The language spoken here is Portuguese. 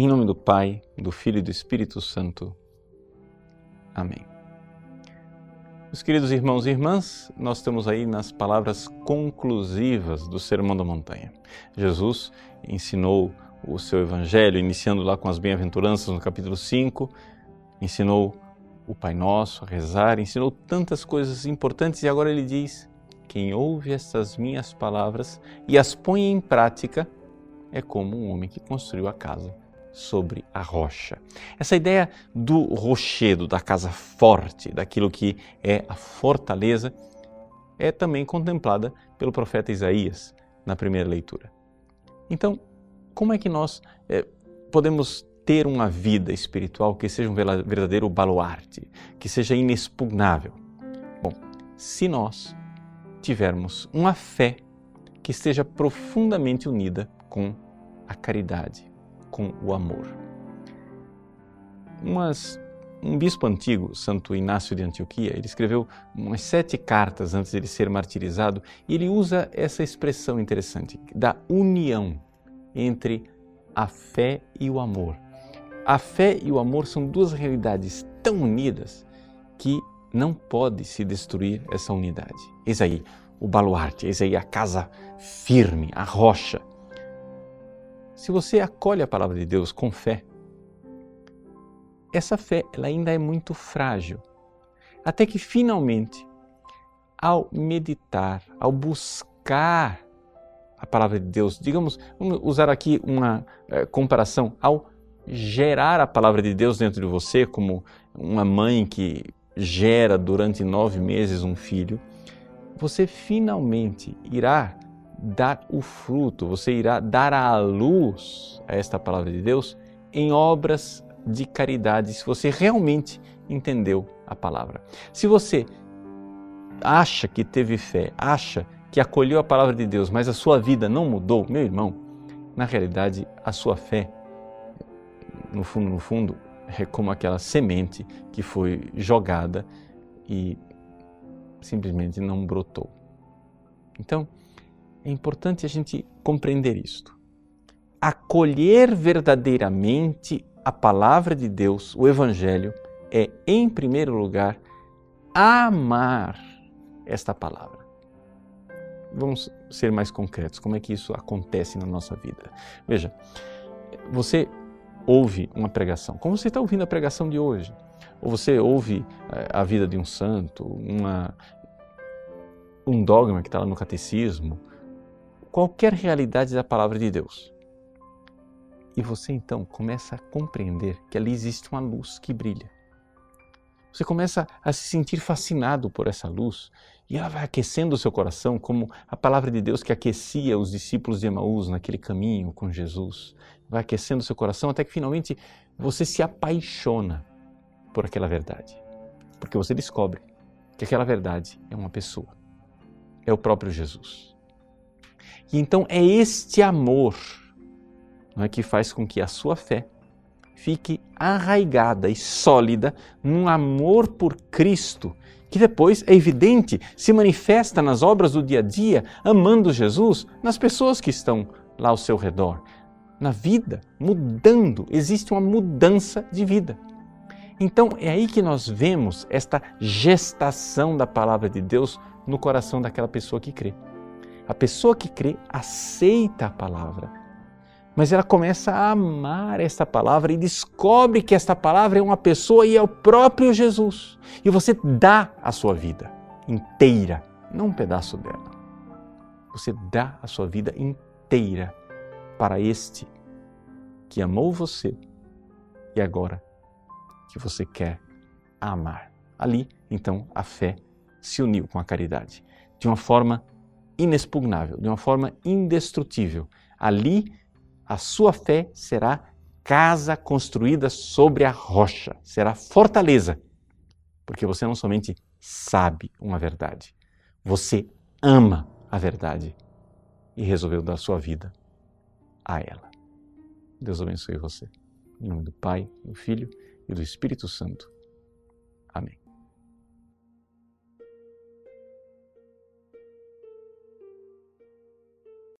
Em nome do Pai, do Filho e do Espírito Santo. Amém. Meus queridos irmãos e irmãs, nós estamos aí nas palavras conclusivas do Sermão da Montanha. Jesus ensinou o seu evangelho, iniciando lá com as bem-aventuranças no capítulo 5, ensinou o Pai Nosso a rezar, ensinou tantas coisas importantes e agora ele diz: quem ouve estas minhas palavras e as põe em prática é como um homem que construiu a casa sobre a rocha. Essa ideia do rochedo, da casa forte, daquilo que é a fortaleza, é também contemplada pelo profeta Isaías na primeira leitura. Então, como é que nós é, podemos ter uma vida espiritual que seja um verdadeiro baluarte, que seja inexpugnável? Bom, se nós tivermos uma fé que esteja profundamente unida com a caridade, com o amor. Umas, um bispo antigo, Santo Inácio de Antioquia, ele escreveu umas sete cartas antes de ele ser martirizado e ele usa essa expressão interessante da união entre a fé e o amor. A fé e o amor são duas realidades tão unidas que não pode se destruir essa unidade. Eis aí o baluarte, eis aí a casa firme, a rocha se você acolhe a palavra de Deus com fé, essa fé ela ainda é muito frágil. Até que finalmente, ao meditar, ao buscar a palavra de Deus, digamos, vamos usar aqui uma é, comparação, ao gerar a palavra de Deus dentro de você, como uma mãe que gera durante nove meses um filho, você finalmente irá dar o fruto, você irá dar à luz a esta palavra de Deus em obras de caridade, se você realmente entendeu a palavra. Se você acha que teve fé, acha que acolheu a palavra de Deus, mas a sua vida não mudou, meu irmão, na realidade a sua fé, no fundo, no fundo, é como aquela semente que foi jogada e simplesmente não brotou. Então, é importante a gente compreender isto. Acolher verdadeiramente a palavra de Deus, o Evangelho, é, em primeiro lugar, amar esta palavra. Vamos ser mais concretos. Como é que isso acontece na nossa vida? Veja, você ouve uma pregação, como você está ouvindo a pregação de hoje, ou você ouve eh, a vida de um santo, uma, um dogma que está lá no catecismo, qualquer realidade da palavra de Deus. E você então começa a compreender que ali existe uma luz que brilha. Você começa a se sentir fascinado por essa luz e ela vai aquecendo o seu coração, como a palavra de Deus que aquecia os discípulos de Emaús naquele caminho com Jesus. Vai aquecendo o seu coração até que finalmente você se apaixona por aquela verdade. Porque você descobre que aquela verdade é uma pessoa, é o próprio Jesus. E então é este amor não é, que faz com que a sua fé fique arraigada e sólida num amor por Cristo, que depois é evidente, se manifesta nas obras do dia a dia, amando Jesus, nas pessoas que estão lá ao seu redor, na vida, mudando, existe uma mudança de vida. Então é aí que nós vemos esta gestação da palavra de Deus no coração daquela pessoa que crê. A pessoa que crê aceita a palavra, mas ela começa a amar esta palavra e descobre que esta palavra é uma pessoa e é o próprio Jesus. E você dá a sua vida inteira, não um pedaço dela. Você dá a sua vida inteira para este que amou você e agora que você quer amar. Ali, então, a fé se uniu com a caridade de uma forma inexpugnável, de uma forma indestrutível. Ali, a sua fé será casa construída sobre a rocha, será fortaleza, porque você não somente sabe uma verdade, você ama a verdade e resolveu dar sua vida a ela. Deus abençoe você. Em nome do Pai, do Filho e do Espírito Santo. Amém.